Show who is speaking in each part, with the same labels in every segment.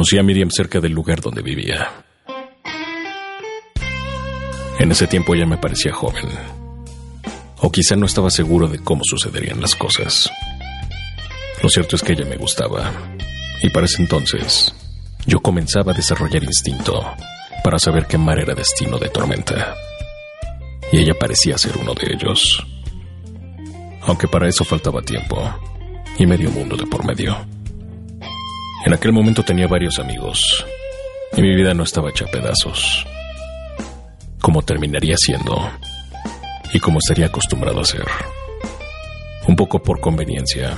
Speaker 1: Conocí a Miriam cerca del lugar donde vivía. En ese tiempo ella me parecía joven. O quizá no estaba seguro de cómo sucederían las cosas. Lo cierto es que ella me gustaba. Y para ese entonces, yo comenzaba a desarrollar instinto para saber que mar era destino de tormenta. Y ella parecía ser uno de ellos. Aunque para eso faltaba tiempo y medio mundo de por medio. En aquel momento tenía varios amigos y mi vida no estaba hecha a pedazos. Como terminaría siendo y como estaría acostumbrado a ser. Un poco por conveniencia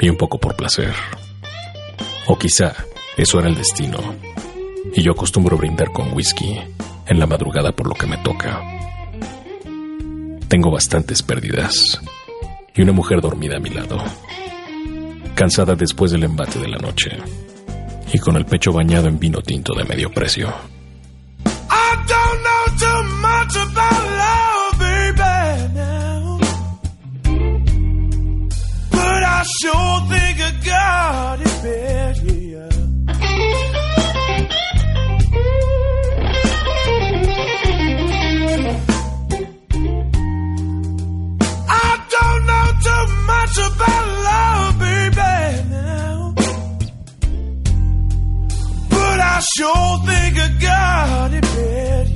Speaker 1: y un poco por placer. O quizá eso era el destino. Y yo acostumbro brindar con whisky en la madrugada por lo que me toca. Tengo bastantes pérdidas y una mujer dormida a mi lado, cansada después del embate de la noche y con el pecho bañado en vino tinto de medio precio. Sure think I got it bad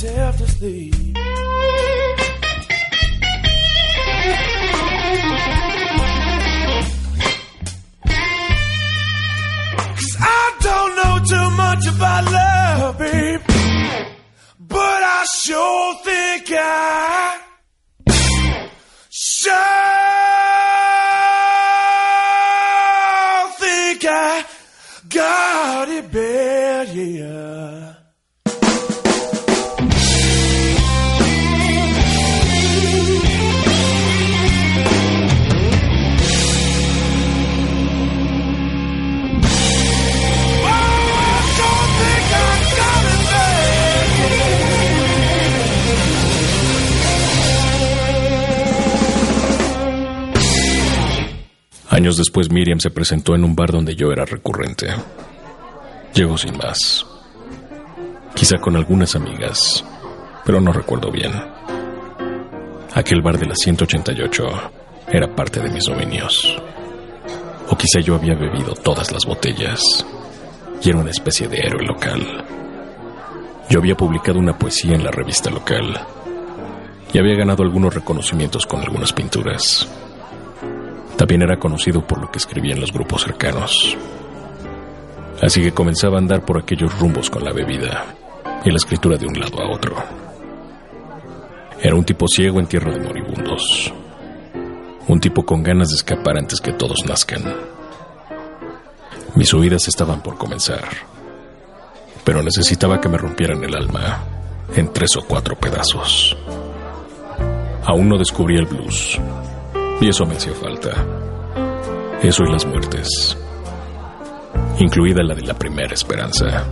Speaker 1: myself to sleep.
Speaker 2: Años después Miriam se presentó en un bar donde yo era recurrente. Llegó sin más. Quizá con algunas amigas, pero no recuerdo bien. Aquel bar de la 188 era parte de mis dominios. O quizá yo había bebido todas las botellas y era una especie de héroe local. Yo había publicado una poesía en la revista local y había ganado algunos reconocimientos con algunas pinturas. También era conocido por lo que escribía en los grupos cercanos. Así que comenzaba a andar por aquellos rumbos con la bebida y la escritura de un lado a otro. Era un tipo ciego en tierra de moribundos. Un tipo con ganas de escapar antes que todos nazcan. Mis huidas estaban por comenzar, pero necesitaba que me rompieran el alma en tres o cuatro pedazos. Aún no descubrí el blues, y eso me hacía falta. Eso y las muertes, incluida la de la primera esperanza.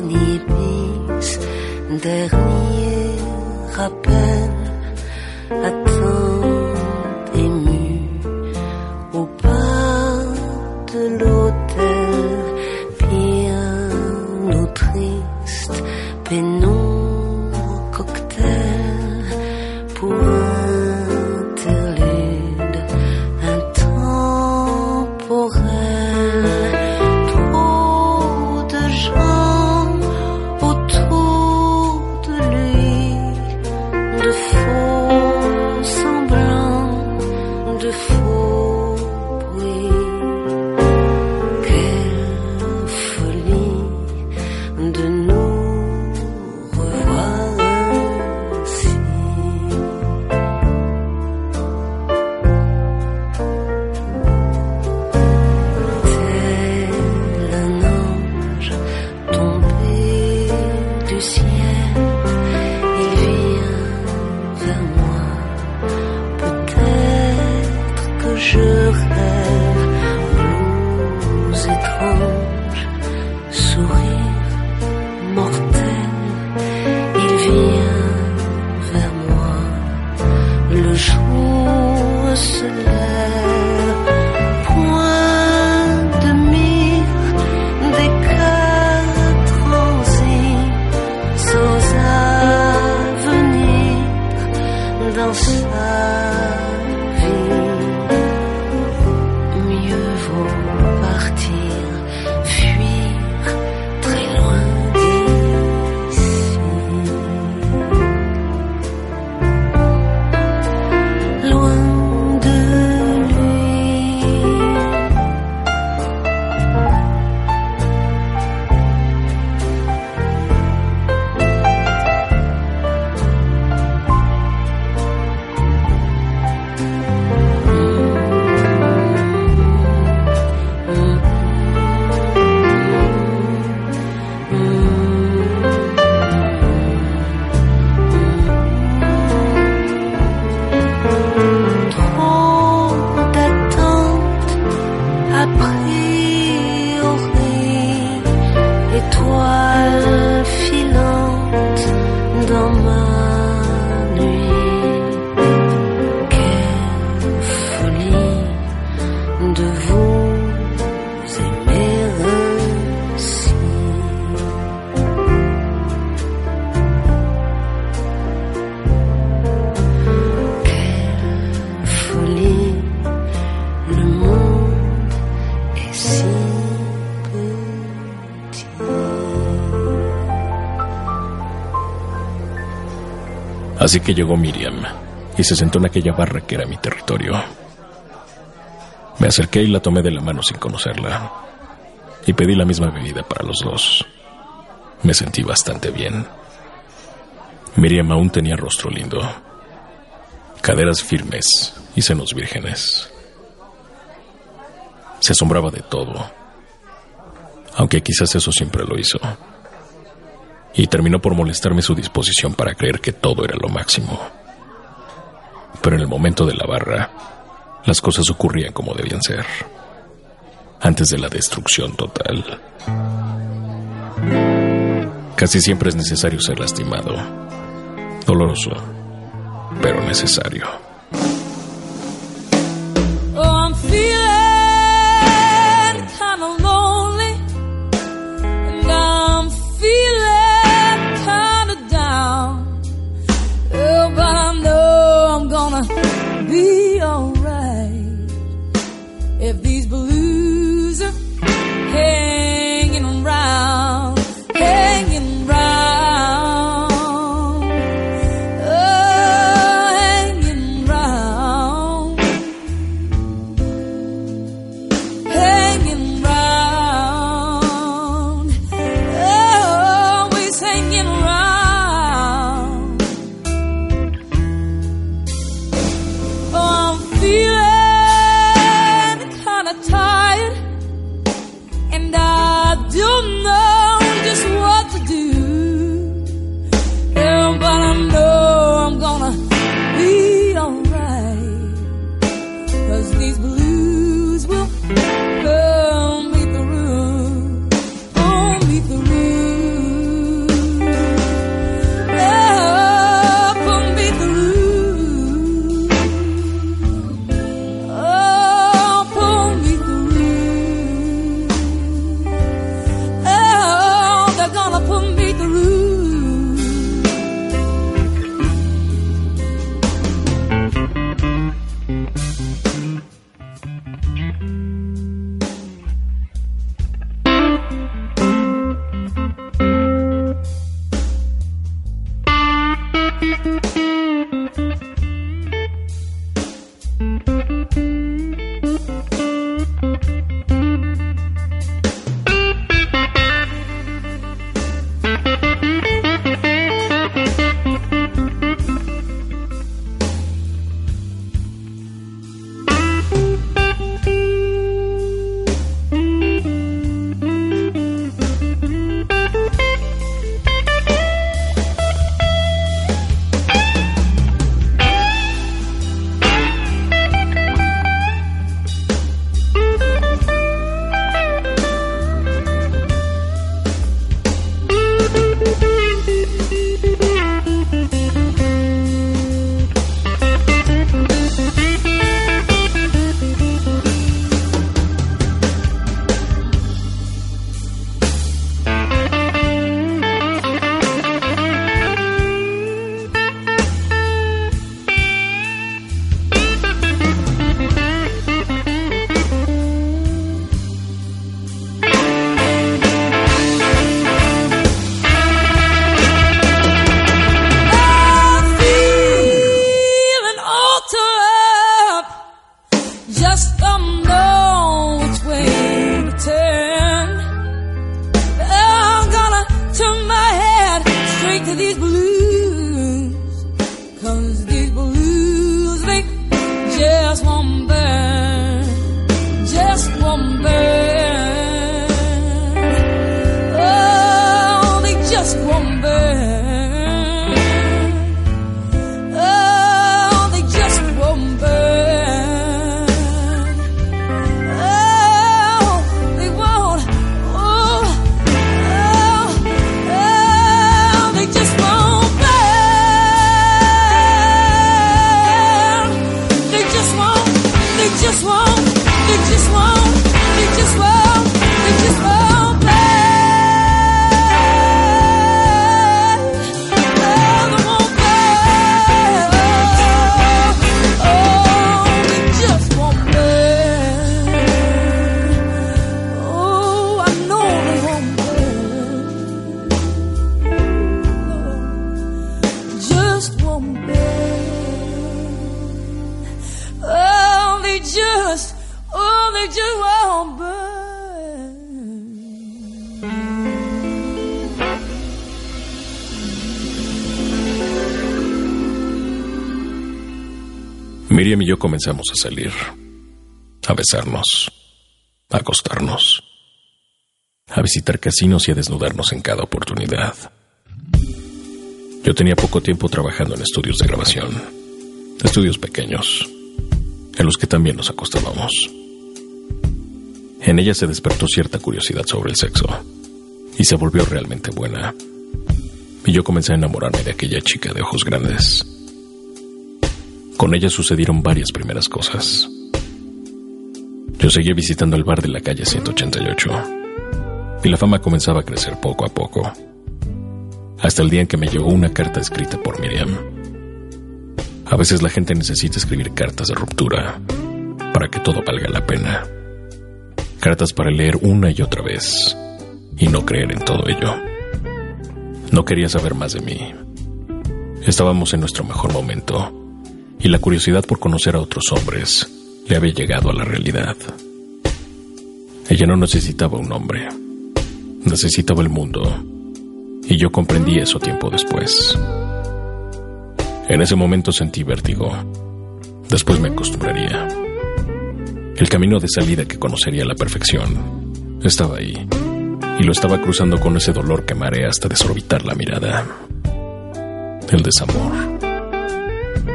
Speaker 3: Dernier bis, Peut-être que
Speaker 2: Así que llegó Miriam y se sentó en aquella barra que era mi territorio. Me acerqué y la tomé de la mano sin conocerla. Y pedí la misma bebida para los dos. Me sentí bastante bien. Miriam aún tenía rostro lindo, caderas firmes y senos vírgenes. Se asombraba de todo, aunque quizás eso siempre lo hizo. Y terminó por molestarme su disposición para creer que todo era lo máximo. Pero en el momento de la barra, las cosas ocurrían como debían ser, antes de la destrucción total. Casi siempre es necesario ser lastimado, doloroso, pero necesario. Comenzamos a salir, a besarnos, a acostarnos, a visitar casinos y a desnudarnos en cada oportunidad. Yo tenía poco tiempo trabajando en estudios de grabación, estudios pequeños, en los que también nos acostábamos. En ella se despertó cierta curiosidad sobre el sexo y se volvió realmente buena. Y yo comencé a enamorarme de aquella chica de ojos grandes. Con ella sucedieron varias primeras cosas. Yo seguía visitando el bar de la calle 188 y la fama comenzaba a crecer poco a poco, hasta el día en que me llegó una carta escrita por Miriam. A veces la gente necesita escribir cartas de ruptura para que todo valga la pena. Cartas para leer una y otra vez y no creer en todo ello. No quería saber más de mí. Estábamos en nuestro mejor momento y la curiosidad por conocer a otros hombres le había llegado a la realidad. Ella no necesitaba un hombre, necesitaba el mundo y yo comprendí eso tiempo después. En ese momento sentí vértigo. Después me acostumbraría. El camino de salida que conocería a la perfección estaba ahí y lo estaba cruzando con ese dolor que marea hasta desorbitar la mirada. El desamor.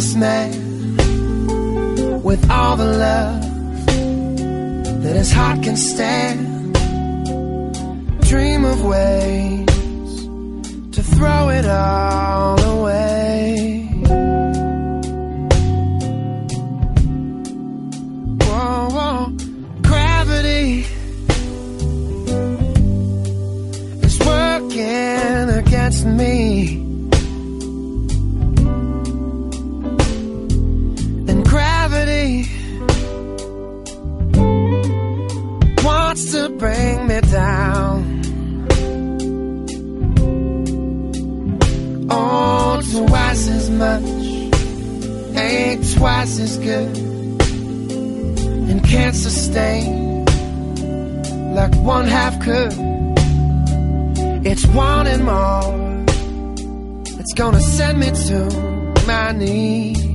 Speaker 4: man with all the love that his heart can stand. Dream of ways to throw it all away. Whoa, whoa. Gravity is working against me. Twice as good, and can't sustain like one half could. It's one and more. It's gonna send me to my knees.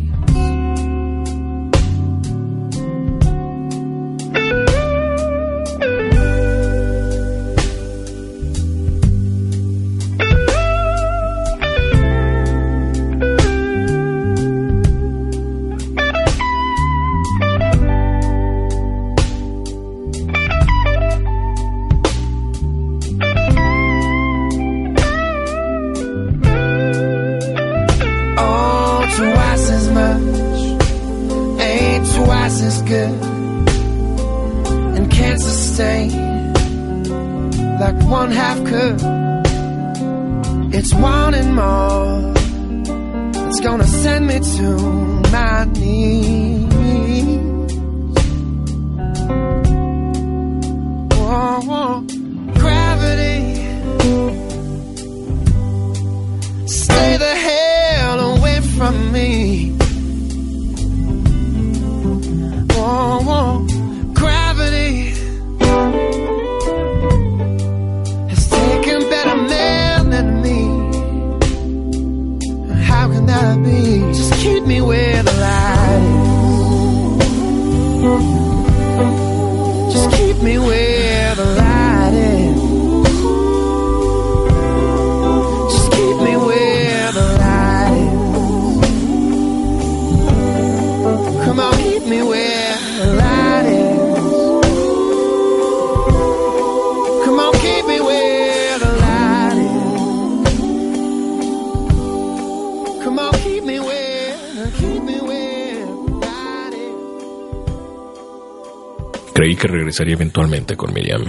Speaker 2: Regresaría eventualmente con Miriam.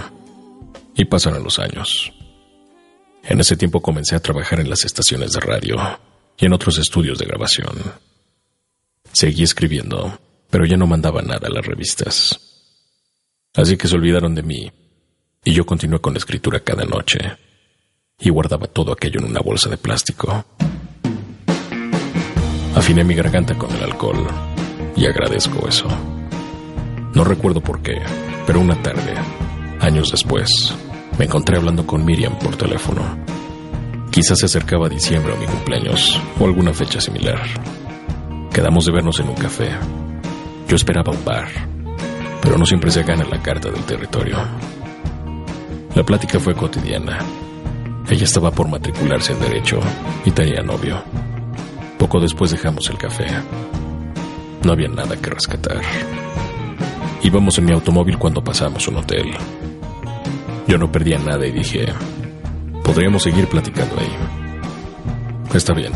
Speaker 2: Y pasaron los años. En ese tiempo comencé a trabajar en las estaciones de radio y en otros estudios de grabación. Seguí escribiendo, pero ya no mandaba nada a las revistas. Así que se olvidaron de mí, y yo continué con la escritura cada noche, y guardaba todo aquello en una bolsa de plástico. Afiné mi garganta con el alcohol, y agradezco eso. No recuerdo por qué, pero una tarde, años después, me encontré hablando con Miriam por teléfono. Quizás se acercaba diciembre o mi cumpleaños, o alguna fecha similar. Quedamos de vernos en un café. Yo esperaba un bar, pero no siempre se gana la carta del territorio. La plática fue cotidiana. Ella estaba por matricularse en Derecho y tenía novio. Poco después dejamos el café. No había nada que rescatar. Íbamos en mi automóvil cuando pasamos un hotel. Yo no perdía nada y dije, podríamos seguir platicando ahí. Está bien,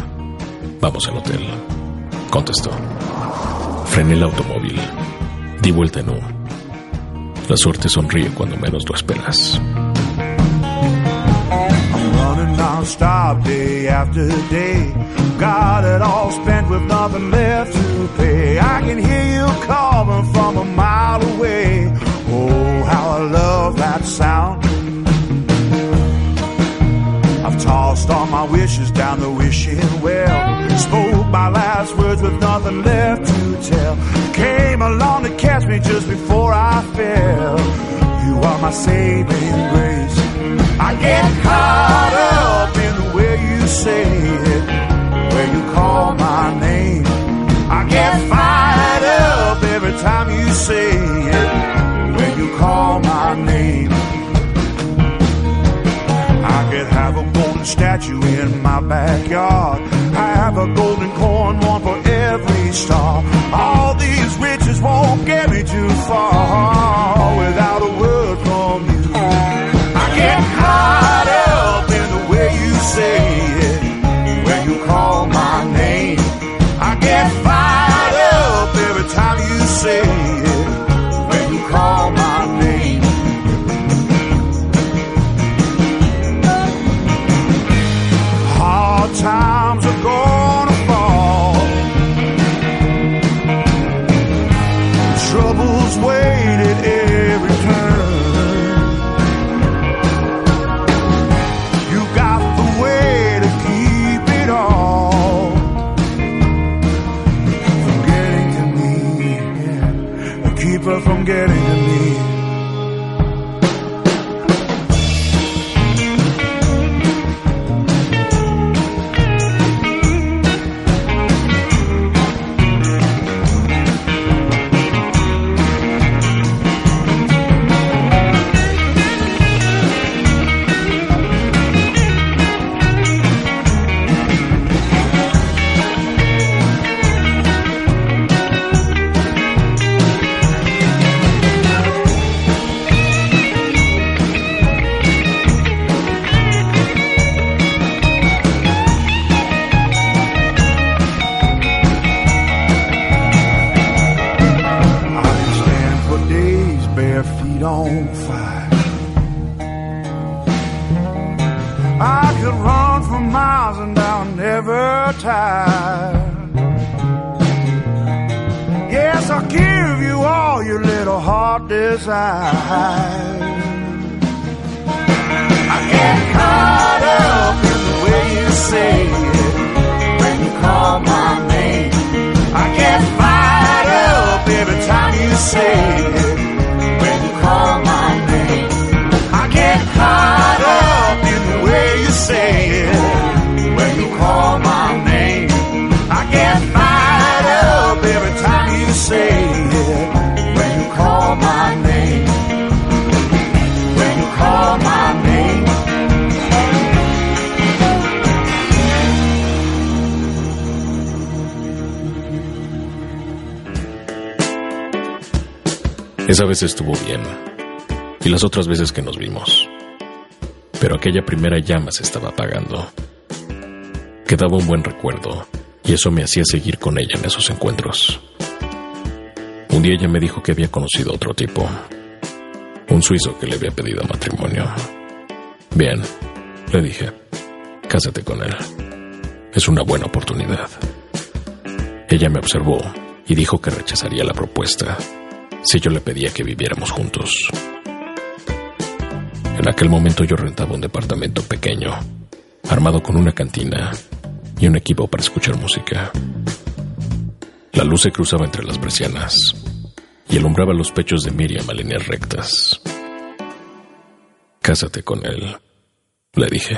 Speaker 2: vamos al hotel, contestó. Frené el automóvil, di vuelta en U. La suerte sonríe cuando menos lo esperas.
Speaker 1: Non-stop day after day. Got it all spent with nothing left to pay. I can hear you calling from a mile away. Oh, how I love that sound. I've tossed all my wishes down the wishing well. Spoke my last words with nothing left to tell. Came along to catch me just before I fell. You are my saving grace. I get caught up say it, where you call my name. I get fired up every time you say it, when you call my name. I could have a golden statue in my backyard. I have a golden corn, one for every star. All these riches won't get me too far without a never tired. Yes, I'll give you all your little heart desires. I get caught up in the way you say it when you call my name. I get fired up every time you say it when you call my name. I get caught up in the way you say it
Speaker 2: Esa vez estuvo bien. Y las otras veces que nos vimos. Pero aquella primera llama se estaba apagando. Quedaba un buen recuerdo, y eso me hacía seguir con ella en esos encuentros. Un día ella me dijo que había conocido a otro tipo. Un suizo que le había pedido matrimonio. Bien, le dije, cásate con él.
Speaker 5: Es una buena oportunidad. Ella me observó y dijo que rechazaría la propuesta si yo le pedía que viviéramos juntos. En aquel momento yo rentaba un departamento pequeño, armado con una cantina y un equipo para escuchar música. La luz se cruzaba entre las persianas y alumbraba los pechos de Miriam a líneas rectas. Cásate con él, le dije.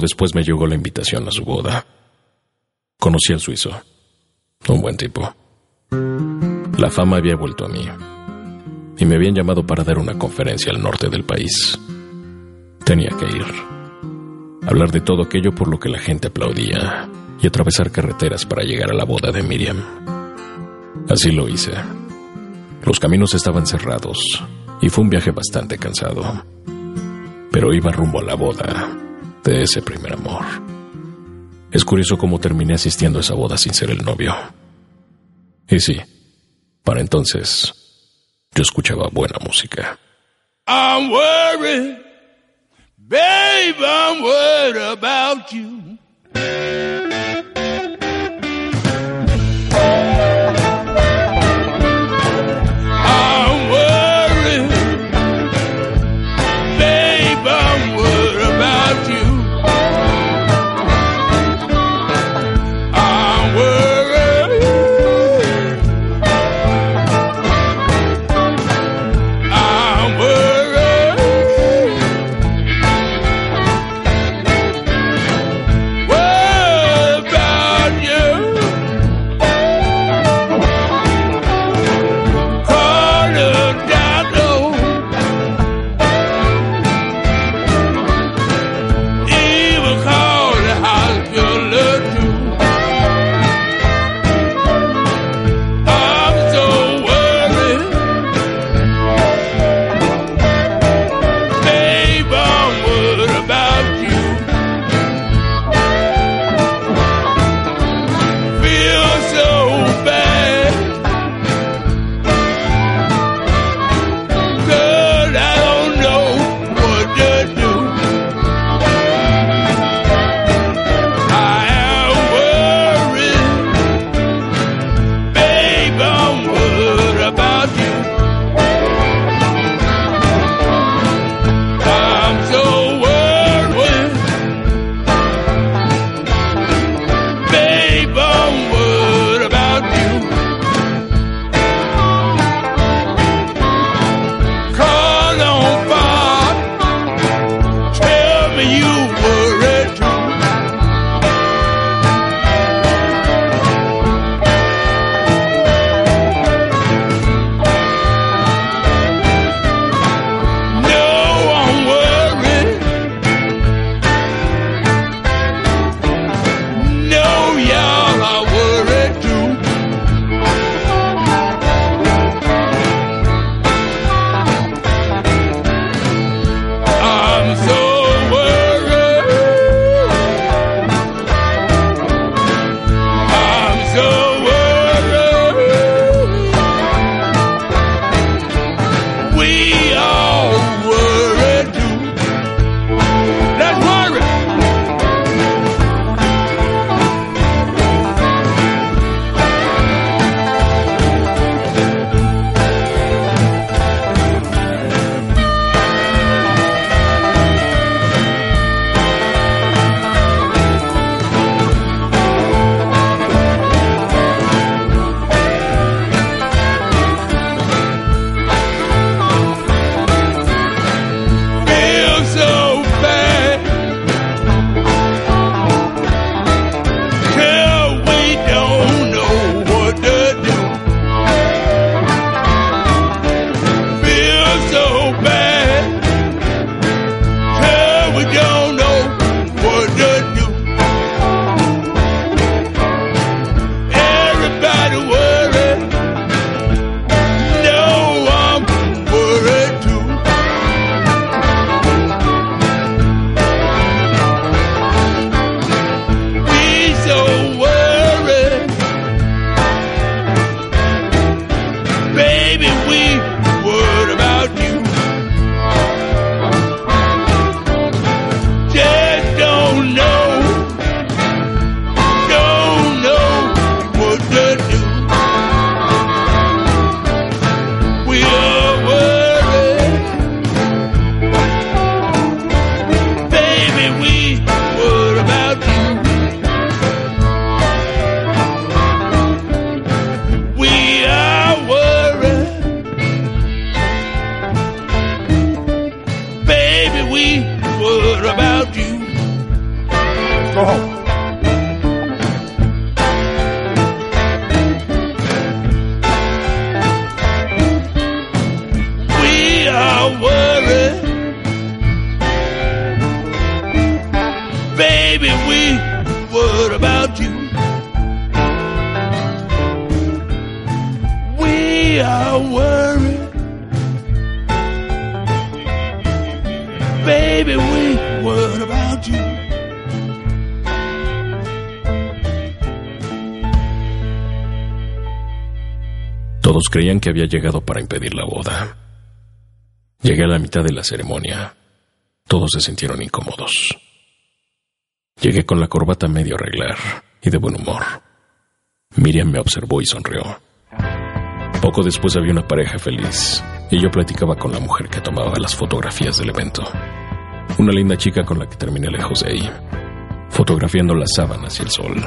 Speaker 5: Después me llegó la invitación a su boda. Conocí al suizo. Un buen tipo. La fama había vuelto a mí. Y me habían llamado para dar una conferencia al norte del país. Tenía que ir. Hablar de todo aquello por lo que la gente aplaudía y atravesar carreteras para llegar a la boda de Miriam. Así lo hice. Los caminos estaban cerrados y fue un viaje bastante cansado. Pero iba rumbo a la boda de ese primer amor. Es curioso cómo terminé asistiendo a esa boda sin ser el novio. Y sí, para entonces yo escuchaba buena música.
Speaker 6: I'm worried, babe, I'm worried about you.
Speaker 7: que había llegado para impedir la boda. Llegué a la mitad de la ceremonia. Todos se sintieron incómodos. Llegué con la corbata medio arreglar y de buen humor. Miriam me observó y sonrió. Poco después había una pareja feliz y yo platicaba con la mujer que tomaba las fotografías del evento. Una linda chica con la que terminé lejos de ahí, fotografiando las sábanas y el sol.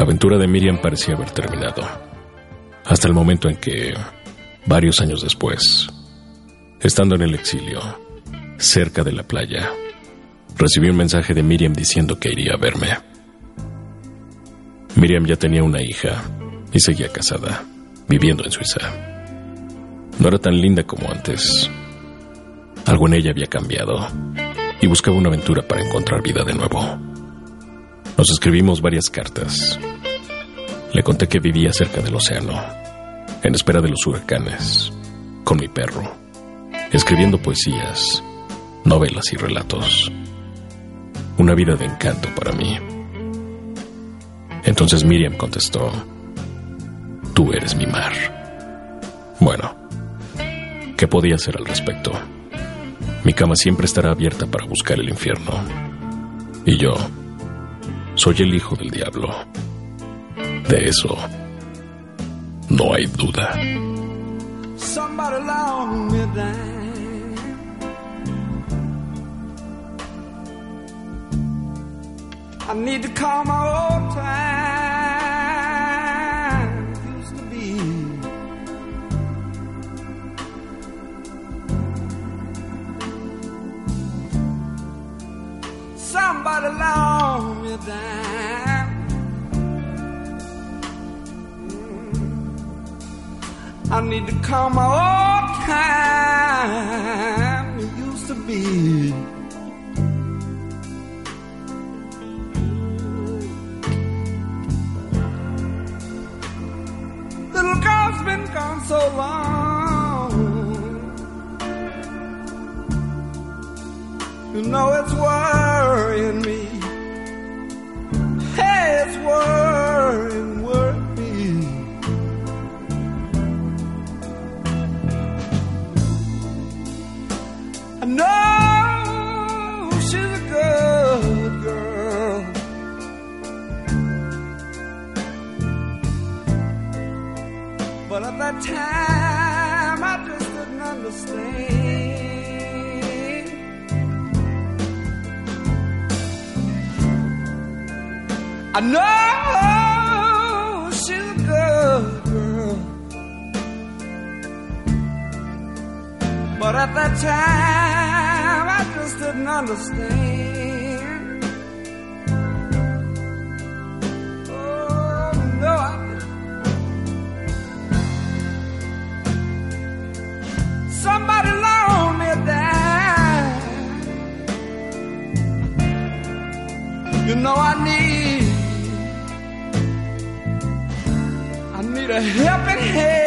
Speaker 2: La aventura de Miriam parecía haber terminado, hasta el momento en que, varios años después, estando en el exilio, cerca de la playa, recibí un mensaje de Miriam diciendo que iría a verme. Miriam ya tenía una hija y seguía casada, viviendo en Suiza. No era tan linda como antes. Algo en ella había cambiado y buscaba una aventura para encontrar vida de nuevo. Nos escribimos varias cartas. Le conté que vivía cerca del océano, en espera de los huracanes, con mi perro, escribiendo poesías, novelas y relatos. Una vida de encanto para mí. Entonces Miriam contestó, Tú eres mi mar. Bueno, ¿qué podía hacer al respecto? Mi cama siempre estará abierta para buscar el infierno. Y yo soy el hijo del diablo. De eso no hay duda.
Speaker 8: I need to call my old time. Used to be. Somebody long me down. Mm. I need to call my old time. It used to be. Little girl's been gone so long. You know it's worrying time, I just didn't understand. I know she's a good girl. But at that time, I just didn't understand. You know I need, I need a helping hand.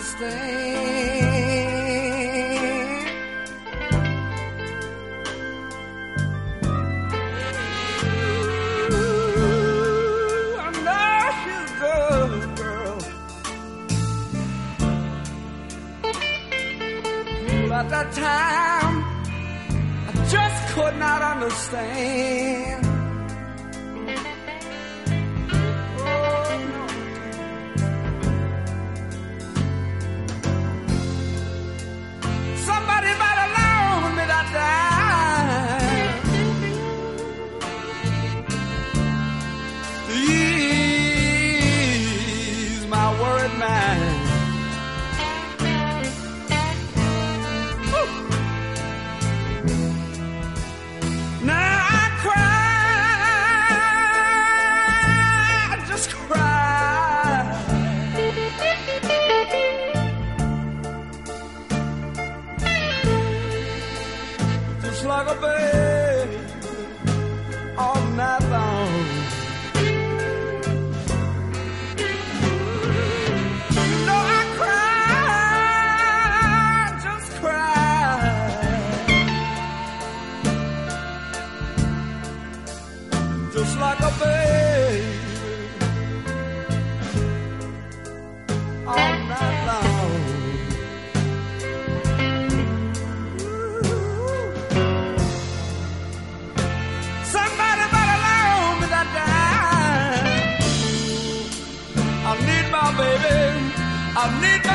Speaker 8: I know good girl. But at that time, I just could not understand. I need